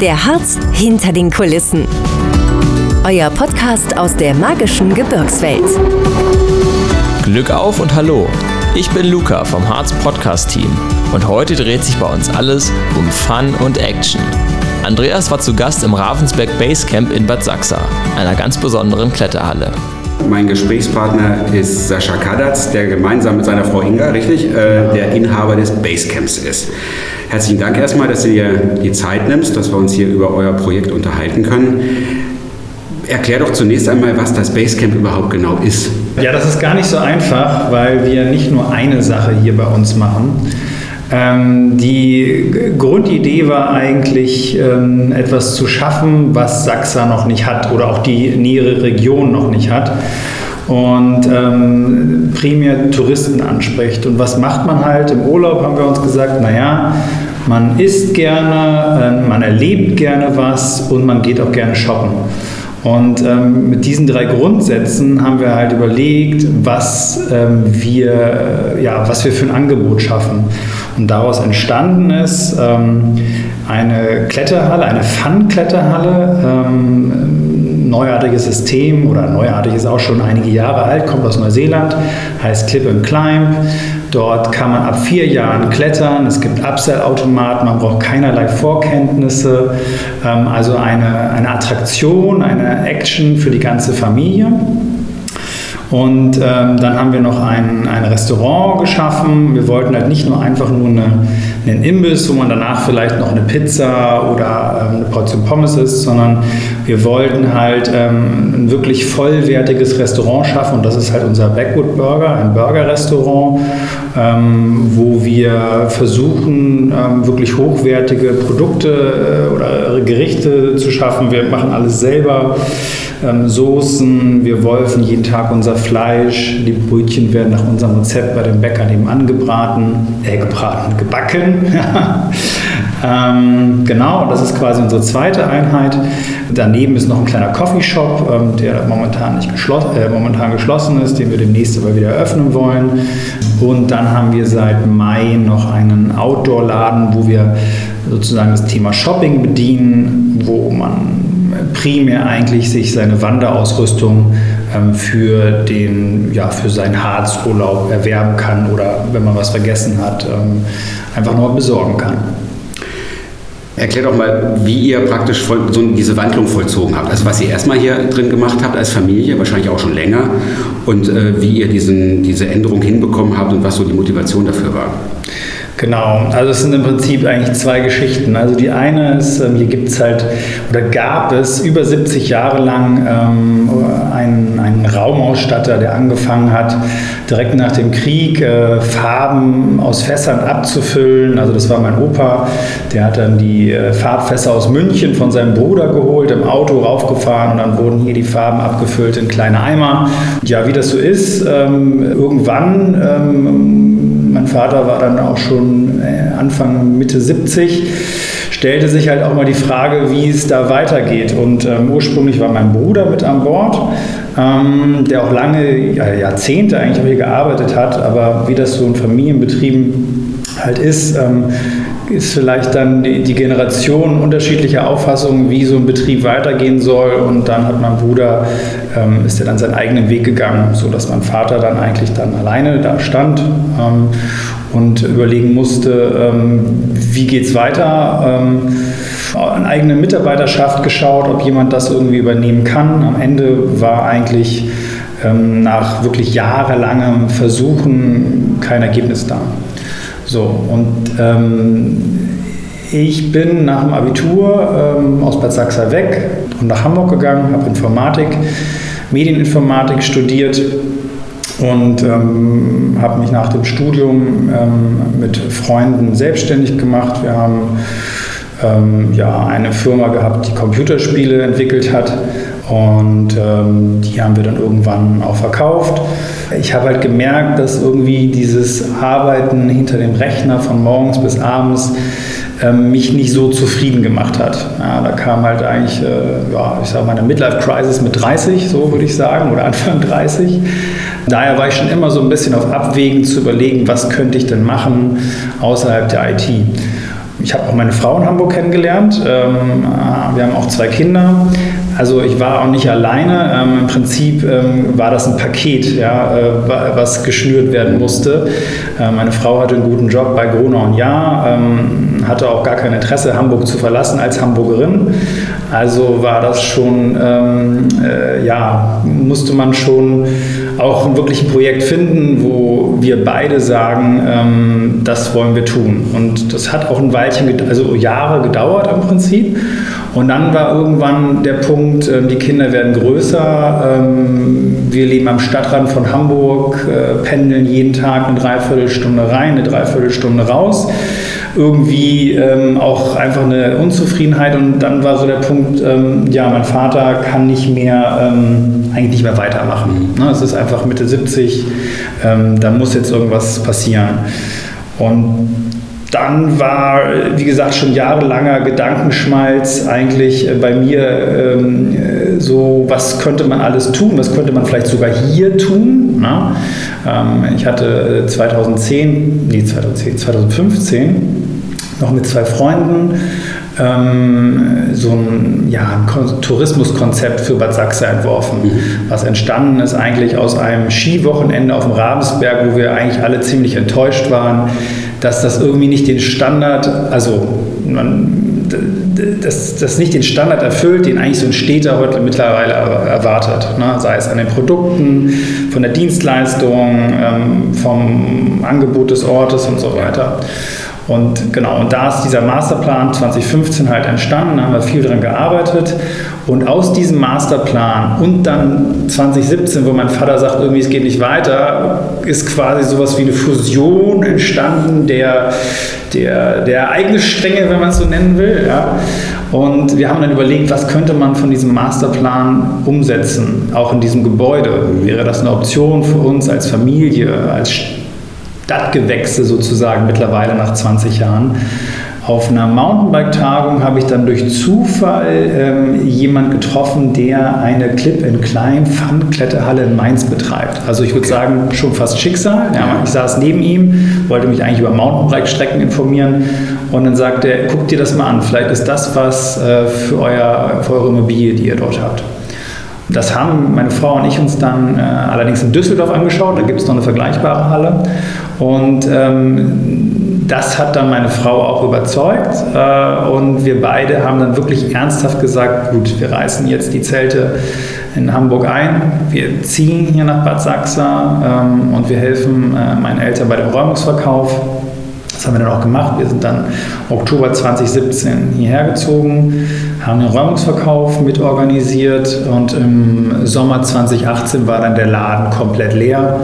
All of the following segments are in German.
Der Harz hinter den Kulissen. Euer Podcast aus der magischen Gebirgswelt. Glück auf und hallo. Ich bin Luca vom Harz Podcast Team und heute dreht sich bei uns alles um Fun und Action. Andreas war zu Gast im Ravensberg Basecamp in Bad Sachsa, einer ganz besonderen Kletterhalle. Mein Gesprächspartner ist Sascha Kadatz, der gemeinsam mit seiner Frau Inga, richtig, äh, der Inhaber des Basecamps ist. Herzlichen Dank erstmal, dass du dir die Zeit nimmst, dass wir uns hier über euer Projekt unterhalten können. Erklär doch zunächst einmal, was das Basecamp überhaupt genau ist. Ja, das ist gar nicht so einfach, weil wir nicht nur eine Sache hier bei uns machen. Ähm, die Grundidee war eigentlich, ähm, etwas zu schaffen, was Sachsa noch nicht hat oder auch die nähere Region noch nicht hat und ähm, primär Touristen anspricht. Und was macht man halt im Urlaub, haben wir uns gesagt, naja, man isst gerne, äh, man erlebt gerne was und man geht auch gerne shoppen. Und ähm, mit diesen drei Grundsätzen haben wir halt überlegt, was, ähm, wir, ja, was wir für ein Angebot schaffen. Und daraus entstanden ist ähm, eine Kletterhalle, eine Fun-Kletterhalle, ähm, neuartiges System oder neuartig ist auch schon einige Jahre alt, kommt aus Neuseeland, heißt Clip and Climb. Dort kann man ab vier Jahren klettern. Es gibt Upsell-Automaten, man braucht keinerlei Vorkenntnisse. Ähm, also eine, eine Attraktion, eine Action für die ganze Familie. Und ähm, dann haben wir noch ein, ein Restaurant geschaffen. Wir wollten halt nicht nur einfach nur eine, einen Imbiss, wo man danach vielleicht noch eine Pizza oder ähm, eine Portion Pommes isst, sondern wir wollten halt ähm, ein wirklich vollwertiges Restaurant schaffen. Und das ist halt unser Backwood Burger, ein Burgerrestaurant, ähm, wo wir versuchen, ähm, wirklich hochwertige Produkte äh, oder Gerichte zu schaffen. Wir machen alles selber ähm, Soßen, wir wolfen jeden Tag unser Fleisch, die Brötchen werden nach unserem Rezept bei dem Bäcker nebenan gebraten, äh, gebraten, gebacken. ähm, genau, das ist quasi unsere zweite Einheit. Daneben ist noch ein kleiner Coffeeshop, ähm, der momentan, nicht geschloss, äh, momentan geschlossen ist, den wir demnächst aber wieder eröffnen wollen. Und dann haben wir seit Mai noch einen Outdoor-Laden, wo wir sozusagen das Thema Shopping bedienen, wo man primär eigentlich sich seine Wanderausrüstung ähm, für, den, ja, für seinen Harzurlaub erwerben kann oder wenn man was vergessen hat, ähm, einfach nur besorgen kann. Erklär doch mal, wie ihr praktisch voll, so diese Wandlung vollzogen habt. Also was ihr erstmal hier drin gemacht habt als Familie, wahrscheinlich auch schon länger, und äh, wie ihr diesen, diese Änderung hinbekommen habt und was so die Motivation dafür war. Genau, also es sind im Prinzip eigentlich zwei Geschichten. Also die eine ist, ähm, hier gibt es halt oder gab es über 70 Jahre lang ähm, einen, einen Raumausstatter, der angefangen hat, direkt nach dem Krieg äh, Farben aus Fässern abzufüllen. Also das war mein Opa, der hat dann die äh, Farbfässer aus München von seinem Bruder geholt, im Auto raufgefahren und dann wurden hier die Farben abgefüllt in kleine Eimer. Ja, wie das so ist, ähm, irgendwann ähm, mein Vater war dann auch schon äh, Anfang, Mitte 70, stellte sich halt auch mal die Frage, wie es da weitergeht. Und ähm, ursprünglich war mein Bruder mit an Bord, ähm, der auch lange, ja, Jahrzehnte eigentlich auch hier gearbeitet hat, aber wie das so in Familienbetrieben halt ist, ähm, ist vielleicht dann die, Generation unterschiedlicher Auffassungen, wie so ein Betrieb weitergehen soll. Und dann hat mein Bruder, ähm, ist er dann seinen eigenen Weg gegangen, sodass mein Vater dann eigentlich dann alleine da stand ähm, und überlegen musste, ähm, wie geht es weiter. Ähm, eine eigene Mitarbeiterschaft geschaut, ob jemand das irgendwie übernehmen kann. Am Ende war eigentlich ähm, nach wirklich jahrelangem Versuchen kein Ergebnis da. So, und ähm, ich bin nach dem Abitur ähm, aus Bad Sachsa weg und nach Hamburg gegangen, habe Informatik, Medieninformatik studiert und ähm, habe mich nach dem Studium ähm, mit Freunden selbstständig gemacht. Wir haben ähm, ja, eine Firma gehabt, die Computerspiele entwickelt hat und ähm, die haben wir dann irgendwann auch verkauft. Ich habe halt gemerkt, dass irgendwie dieses Arbeiten hinter dem Rechner von morgens bis abends ähm, mich nicht so zufrieden gemacht hat. Ja, da kam halt eigentlich, äh, ja, ich sage mal, eine Midlife-Crisis mit 30, so würde ich sagen, oder Anfang 30. Daher war ich schon immer so ein bisschen auf Abwägen zu überlegen, was könnte ich denn machen außerhalb der IT. ich habe auch meine Frau in Hamburg kennengelernt. Ähm, wir haben auch zwei Kinder. Also ich war auch nicht alleine. Ähm, Im Prinzip ähm, war das ein Paket, ja, äh, was geschnürt werden musste. Äh, meine Frau hatte einen guten Job bei Gronau und Jahr, ähm, hatte auch gar kein Interesse, Hamburg zu verlassen als Hamburgerin. Also war das schon, ähm, äh, ja, musste man schon auch wirklich ein Projekt finden, wo wir beide sagen, ähm, das wollen wir tun. Und das hat auch ein Weilchen, also Jahre gedauert im Prinzip. Und dann war irgendwann der Punkt, äh, die Kinder werden größer, ähm, wir leben am Stadtrand von Hamburg, äh, pendeln jeden Tag eine Dreiviertelstunde rein, eine Dreiviertelstunde raus. Irgendwie ähm, auch einfach eine Unzufriedenheit und dann war so der Punkt, ähm, ja, mein Vater kann nicht mehr, eigentlich nicht mehr weitermachen. Ne? Es ist einfach Mitte 70, da muss jetzt irgendwas passieren. Und dann war, wie gesagt, schon jahrelanger Gedankenschmalz eigentlich äh, bei mir ähm, äh, so, was könnte man alles tun, was könnte man vielleicht sogar hier tun. Ne? Ähm, ich hatte 2010, nee 2010, 2015 noch mit zwei Freunden ähm, so ein, ja, ein Tourismuskonzept für Bad Sachse entworfen, mhm. was entstanden ist eigentlich aus einem Skiwochenende auf dem Ravensberg, wo wir eigentlich alle ziemlich enttäuscht waren dass das irgendwie nicht den Standard, also man, das, das nicht den Standard erfüllt, den eigentlich so ein Städter heute mittlerweile erwartet. Ne? Sei es an den Produkten, von der Dienstleistung, ähm, vom Angebot des Ortes und so weiter. Und genau, und da ist dieser Masterplan 2015 halt entstanden, da haben wir viel dran gearbeitet. Und aus diesem Masterplan und dann 2017, wo mein Vater sagt, irgendwie es geht nicht weiter, ist quasi sowas wie eine Fusion entstanden der, der, der Ereignisstränge, wenn man es so nennen will. Ja. Und wir haben dann überlegt, was könnte man von diesem Masterplan umsetzen, auch in diesem Gebäude. Wäre das eine Option für uns als Familie, als Stadtgewächse sozusagen mittlerweile nach 20 Jahren. Auf einer Mountainbike-Tagung habe ich dann durch Zufall ähm, jemand getroffen, der eine Clip-and-Climb-Fun-Kletterhalle in Mainz betreibt. Also ich würde okay. sagen, schon fast Schicksal. Ja, ich saß neben ihm, wollte mich eigentlich über Mountainbike-Strecken informieren und dann sagte er, guck dir das mal an, vielleicht ist das was äh, für, euer, für eure Immobilie, die ihr dort habt. Das haben meine Frau und ich uns dann äh, allerdings in Düsseldorf angeschaut. Da gibt es noch eine vergleichbare Halle. Und ähm, das hat dann meine Frau auch überzeugt. Äh, und wir beide haben dann wirklich ernsthaft gesagt, gut, wir reißen jetzt die Zelte in Hamburg ein. Wir ziehen hier nach Bad Sachsa ähm, und wir helfen äh, meinen Eltern bei dem Räumungsverkauf. Das haben wir dann auch gemacht. Wir sind dann Oktober 2017 hierher gezogen, haben den Räumungsverkauf mitorganisiert und im Sommer 2018 war dann der Laden komplett leer.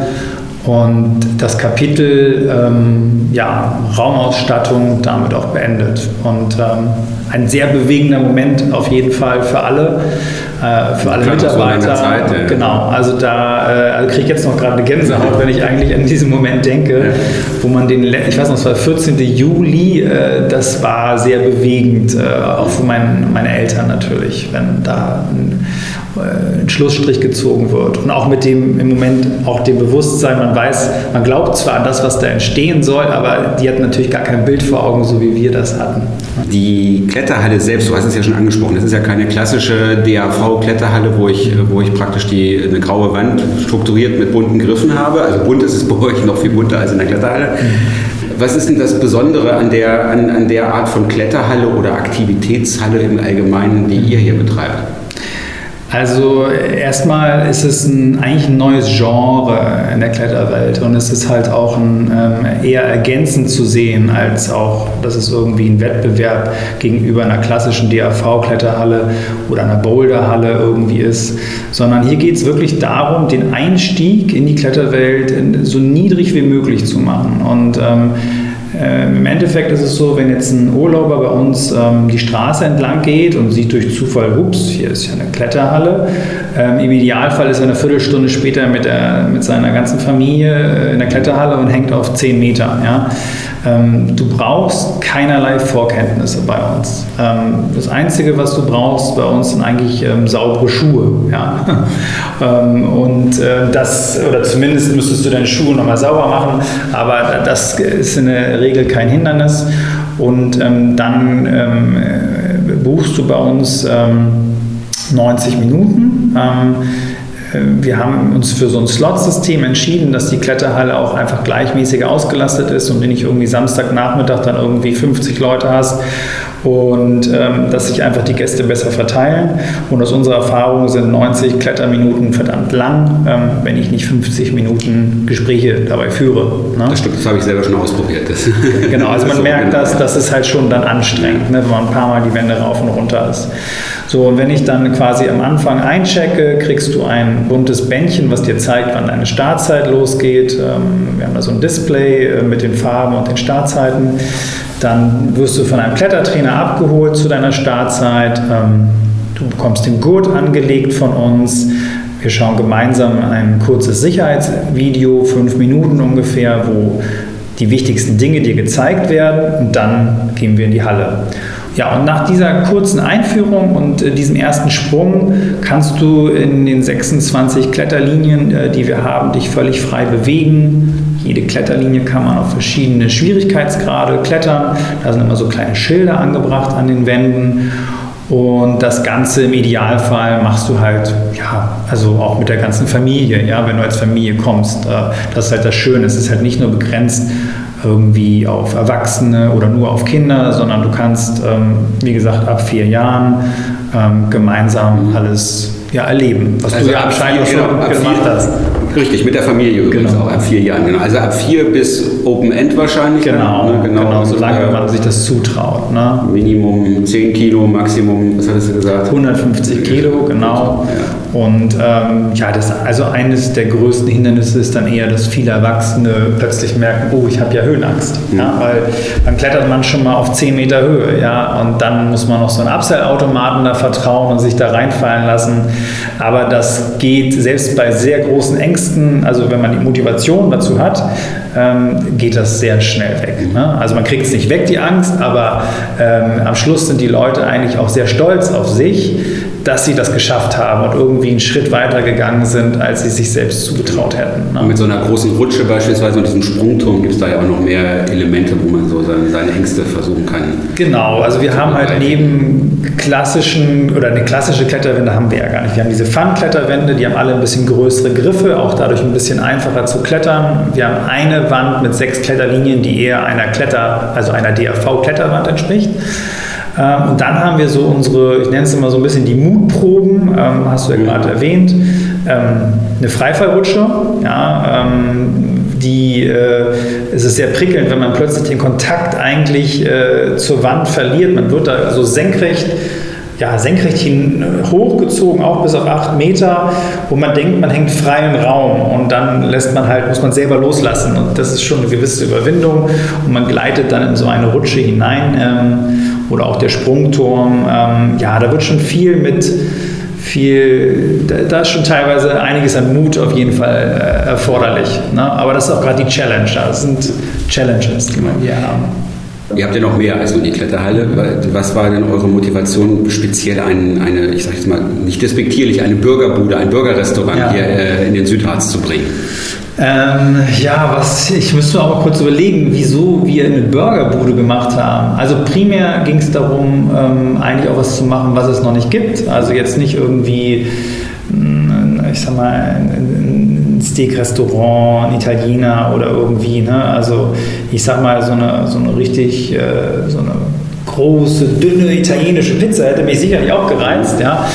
Und das Kapitel ähm, ja, Raumausstattung damit auch beendet. Und ähm, ein sehr bewegender Moment auf jeden Fall für alle, äh, für alle Mitarbeiter. So Zeit, ja. Genau, also da äh, also kriege ich jetzt noch gerade eine Gänsehaut, wenn ich eigentlich an diesen Moment denke, ja. wo man den, ich weiß noch, es war 14. Juli, äh, das war sehr bewegend, äh, auch für mein, meine Eltern natürlich, wenn da ein ein Schlussstrich gezogen wird. Und auch mit dem im Moment auch dem Bewusstsein, man weiß, man glaubt zwar an das, was da entstehen soll, aber die hat natürlich gar kein Bild vor Augen, so wie wir das hatten. Die Kletterhalle selbst, du hast es ja schon angesprochen, das ist ja keine klassische DAV-Kletterhalle, wo ich, wo ich praktisch die, eine graue Wand strukturiert mit bunten Griffen habe. Also bunt ist es bei euch noch viel bunter als in der Kletterhalle. Was ist denn das Besondere an der, an, an der Art von Kletterhalle oder Aktivitätshalle im Allgemeinen, die ihr hier betreibt? Also erstmal ist es ein, eigentlich ein neues Genre in der Kletterwelt und es ist halt auch ein, ähm, eher ergänzend zu sehen, als auch, dass es irgendwie ein Wettbewerb gegenüber einer klassischen DAV-Kletterhalle oder einer Boulderhalle irgendwie ist, sondern hier geht es wirklich darum, den Einstieg in die Kletterwelt so niedrig wie möglich zu machen. Und ähm, ähm, Im Endeffekt ist es so, wenn jetzt ein Urlauber bei uns ähm, die Straße entlang geht und sieht durch Zufall, ups, hier ist ja eine Kletterhalle. Ähm, Im Idealfall ist er eine Viertelstunde später mit, der, mit seiner ganzen Familie äh, in der Kletterhalle und hängt auf 10 Meter. Ja? Ähm, du brauchst keinerlei Vorkenntnisse bei uns. Ähm, das Einzige, was du brauchst bei uns, sind eigentlich ähm, saubere Schuhe. Ja? und äh, das, oder zumindest müsstest du deine Schuhe nochmal sauber machen, aber das ist in der Regel kein Hindernis. und ähm, dann ähm, äh, buchst du bei uns 90 ähm, Minuten. Wir haben uns für so ein Slot-System entschieden, dass die Kletterhalle auch einfach gleichmäßiger ausgelastet ist und nicht irgendwie Samstagnachmittag dann irgendwie 50 Leute hast und ähm, dass sich einfach die Gäste besser verteilen. Und aus unserer Erfahrung sind 90 Kletterminuten verdammt lang, ähm, wenn ich nicht 50 Minuten Gespräche dabei führe. Ne? Das stimmt, das habe ich selber schon ausprobiert. Das genau, also man merkt, dass das ist halt schon dann anstrengend, ne, wenn man ein paar Mal die Wände rauf und runter ist. So, und wenn ich dann quasi am Anfang einchecke, kriegst du ein buntes Bändchen, was dir zeigt, wann deine Startzeit losgeht. Ähm, wir haben da so ein Display äh, mit den Farben und den Startzeiten. Dann wirst du von einem Klettertrainer abgeholt zu deiner Startzeit. Ähm, du bekommst den Gurt angelegt von uns. Wir schauen gemeinsam ein kurzes Sicherheitsvideo, fünf Minuten ungefähr, wo die wichtigsten Dinge dir gezeigt werden und dann gehen wir in die Halle. Ja, und nach dieser kurzen Einführung und äh, diesem ersten Sprung kannst du in den 26 Kletterlinien, äh, die wir haben, dich völlig frei bewegen. Jede Kletterlinie kann man auf verschiedene Schwierigkeitsgrade klettern. Da sind immer so kleine Schilder angebracht an den Wänden. Und das Ganze im Idealfall machst du halt, ja, also auch mit der ganzen Familie, ja, wenn du als Familie kommst. Äh, das ist halt das Schöne. Es ist halt nicht nur begrenzt irgendwie auf Erwachsene oder nur auf Kinder, sondern du kannst, ähm, wie gesagt, ab vier Jahren ähm, gemeinsam alles ja, erleben, was also du ja anscheinend schon gemacht hast. Richtig, mit der Familie übrigens genau. auch ab vier Jahren. Genau. Also ab vier bis Open End wahrscheinlich. Genau, ne? genau, genau solange äh, man sich das zutraut. Ne? Minimum 10 Kilo, Maximum, was hattest du gesagt? 150 Kilo, genau. Ja. Und ähm, ja, das, also eines der größten Hindernisse ist dann eher, dass viele Erwachsene plötzlich merken, oh, ich habe ja Höhenangst. Mhm. Ja, weil dann klettert man schon mal auf 10 Meter Höhe, ja, und dann muss man noch so einen Abseilautomaten da vertrauen und sich da reinfallen lassen. Aber das geht selbst bei sehr großen Ängsten, also wenn man die Motivation dazu hat, ähm, geht das sehr schnell weg. Ne? Also man kriegt es nicht weg, die Angst, aber ähm, am Schluss sind die Leute eigentlich auch sehr stolz auf sich, dass sie das geschafft haben und irgendwie einen Schritt weiter gegangen sind, als sie sich selbst zugetraut hätten. Ne? mit so einer großen Rutsche beispielsweise und diesem Sprungturm gibt es da ja auch noch mehr Elemente, wo man so seine, seine Ängste versuchen kann. Genau, also wir haben halt neben klassischen oder eine klassische Kletterwände haben wir ja gar nicht. Wir haben diese Fun-Kletterwände, die haben alle ein bisschen größere Griffe, auch dadurch ein bisschen einfacher zu klettern. Wir haben eine Wand mit sechs Kletterlinien, die eher einer Kletter, also einer DAV-Kletterwand entspricht. Ähm, und dann haben wir so unsere, ich nenne es immer so ein bisschen die Mutproben, ähm, hast du ja gerade erwähnt. Ähm, eine Freifallrutsche, ja, die, äh, es ist sehr prickelnd, wenn man plötzlich den Kontakt eigentlich äh, zur Wand verliert. Man wird da so senkrecht ja, senkrecht hin hochgezogen, auch bis auf acht Meter, wo man denkt, man hängt frei im Raum und dann lässt man halt, muss man selber loslassen und das ist schon eine gewisse Überwindung und man gleitet dann in so eine Rutsche hinein ähm, oder auch der Sprungturm. Ähm, ja, da wird schon viel mit viel, da, da, ist schon teilweise einiges an Mut auf jeden Fall äh, erforderlich. Ne? Aber das ist auch gerade die Challenge. Das sind Challenges, die man hier haben. Ihr habt ja noch mehr als nur die Kletterhalle. Was war denn eure Motivation, speziell ein, eine, ich sage jetzt mal nicht despektierlich, eine Bürgerbude, ein Bürgerrestaurant ja. hier äh, in den Südharz zu bringen? Ähm, ja, was, ich müsste aber kurz überlegen, wieso wir eine Burgerbude gemacht haben. Also primär ging es darum, ähm, eigentlich auch was zu machen, was es noch nicht gibt. Also jetzt nicht irgendwie, mm, ich sag mal, ein Steak-Restaurant, ein Italiener oder irgendwie. Ne? Also ich sag mal, so eine, so eine richtig, äh, so eine große, dünne italienische Pizza hätte mich sicherlich auch gereizt, ja.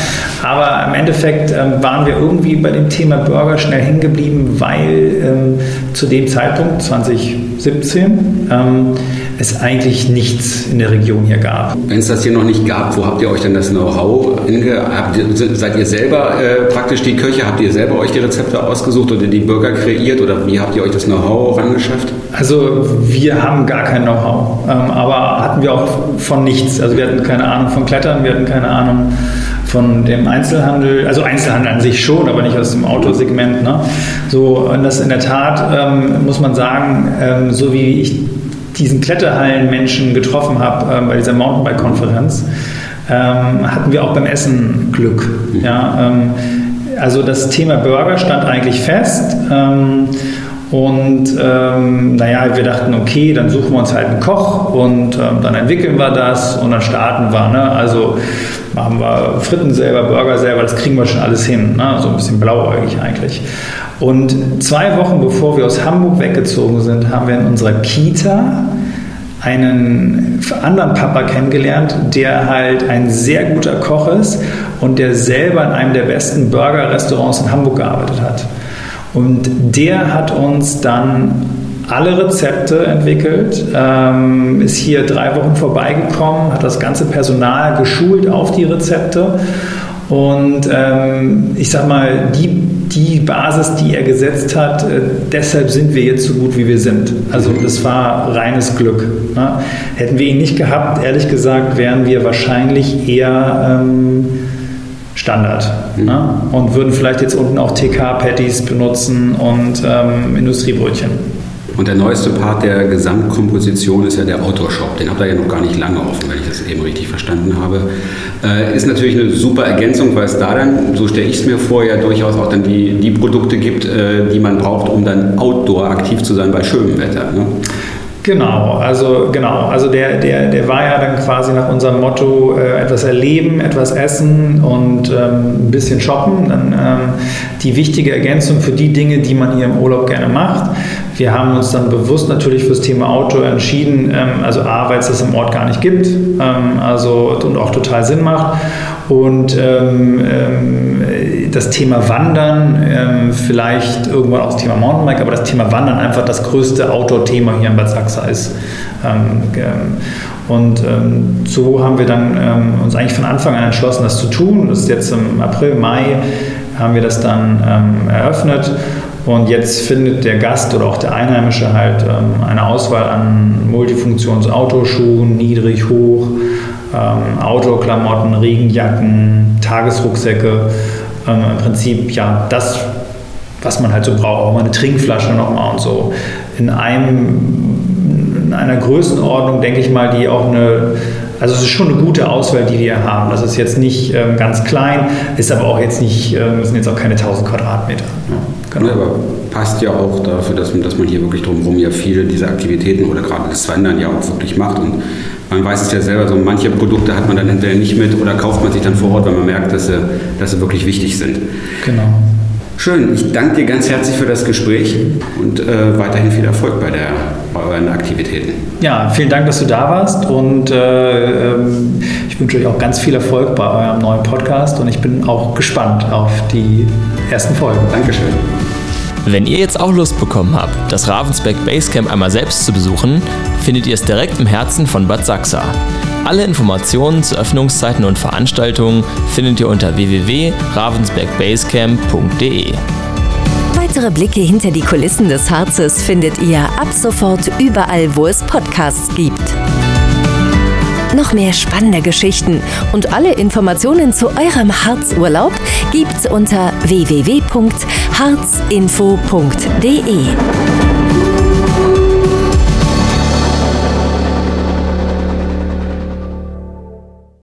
Aber im Endeffekt ähm, waren wir irgendwie bei dem Thema Burger schnell hängen geblieben, weil ähm, zu dem Zeitpunkt, 2017, ähm, es eigentlich nichts in der Region hier gab. Wenn es das hier noch nicht gab, wo habt ihr euch denn das Know-how? Seid ihr selber äh, praktisch die Köche? Habt ihr selber euch die Rezepte ausgesucht oder die Burger kreiert oder wie habt ihr euch das Know-how rangeschafft? Also wir haben gar kein Know-how, ähm, aber hatten wir auch von nichts. Also wir hatten keine Ahnung von Klettern, wir hatten keine Ahnung von dem Einzelhandel, also Einzelhandel an sich schon, aber nicht aus dem Autosegment. Ne? So, und das in der Tat ähm, muss man sagen, ähm, so wie ich diesen Kletterhallen-Menschen getroffen habe äh, bei dieser Mountainbike-Konferenz, ähm, hatten wir auch beim Essen Glück. Ja? Ähm, also das Thema Burger stand eigentlich fest. Ähm, Und ähm, naja, wir dachten, okay, dann suchen wir uns halt einen Koch und ähm, dann entwickeln wir das und dann starten wir. Ne? Also machen wir Fritten selber, Burger selber, das kriegen wir schon alles hin. Ne? So ein bisschen blauäugig eigentlich. Und zwei Wochen bevor wir aus Hamburg weggezogen sind, haben wir in unserer Kita einen anderen Papa kennengelernt, der halt ein sehr guter Koch ist und der selber in einem der besten Burger-Restaurants in Hamburg gearbeitet hat. Und der hat uns dann alle Rezepte entwickelt, ähm, ist hier drei Wochen vorbeigekommen, hat das ganze Personal geschult auf die Rezepte. Und ähm, ich sag mal, die, die Basis, die er gesetzt hat, äh, deshalb sind wir jetzt so gut, wie wir sind. Also das war reines Glück. Ne? Hätten wir ihn nicht gehabt, ehrlich gesagt, wären wir wahrscheinlich eher ähm, Standard. Mhm. Ne? Und würden vielleicht jetzt unten auch TK-Patties benutzen und ähm, Industriebrötchen. Und der neueste Part der Gesamtkomposition ist ja der Outdoor-Shop. Den habt ihr ja noch gar nicht lange offen, wenn ich das eben richtig verstanden habe. Äh, ist natürlich eine super Ergänzung, weil es da dann, so stelle ich es mir vor, ja durchaus auch dann die, die Produkte gibt, äh, die man braucht, um dann Outdoor aktiv zu sein bei schönem Wetter. Ne? Genau, also genau, also der, der, der war ja dann quasi nach unserem Motto äh, etwas erleben, etwas essen und ähm, ein bisschen shoppen. Dann ähm, die wichtige Ergänzung für die Dinge, die man hier im Urlaub gerne macht. Wir haben uns dann bewusst natürlich fürs Thema Auto entschieden, ähm, also A, weil es das im Ort gar nicht gibt, ähm, also und auch total Sinn macht. Und ähm, ähm, das Thema Wandern, ähm, vielleicht irgendwann auch das Thema Mountainbike, aber das Thema Wandern einfach das größte Outdoor-Thema hier in Bad Sachsa ist. Ähm, und so haben wir dann uns eigentlich von Anfang an entschlossen, das zu tun. Das ist jetzt im April, Mai haben wir das dann eröffnet. Und jetzt findet der Gast oder auch der Einheimische halt ähm, eine Auswahl an Multifunktions-Autoschuhen, niedrig, hoch, ähm, Outdoor-Klamotten, Regenjacken, Tagesrucksäcke. Ähm, Im Prinzip ja das, was man halt so braucht, auch mal eine Trinkflasche nochmal und so. In einem, in einer Größenordnung, denke ich mal, die auch eine also es ist schon eine gute Auswahl, die wir haben. Das ist jetzt nicht ähm, ganz klein, ist aber auch jetzt nicht, ähm, sind jetzt auch keine 1000 Quadratmeter. Ja, genau. ja, aber passt ja auch dafür, dass man, dass man hier wirklich drumherum ja viele dieser Aktivitäten oder gerade das Wandern ja auch wirklich macht. Und man weiß es ja selber, so manche Produkte hat man dann entweder nicht mit oder kauft man sich dann vor Ort, wenn man merkt, dass sie, dass sie wirklich wichtig sind. Genau. Schön, ich danke dir ganz herzlich für das Gespräch und äh, weiterhin viel Erfolg bei, der, bei euren Aktivitäten. Ja, vielen Dank, dass du da warst und äh, ähm, ich wünsche euch auch ganz viel Erfolg bei eurem neuen Podcast und ich bin auch gespannt auf die ersten Folgen. Dankeschön. Wenn ihr jetzt auch Lust bekommen habt, das Ravensberg Basecamp einmal selbst zu besuchen, findet ihr es direkt im Herzen von Bad Sachsa. Alle Informationen zu Öffnungszeiten und Veranstaltungen findet ihr unter www.ravensbergbasecamp.de. Weitere Blicke hinter die Kulissen des Harzes findet ihr ab sofort überall, wo es Podcasts gibt. Noch mehr spannende Geschichten und alle Informationen zu eurem Harzurlaub gibt's unter www.harzinfo.de.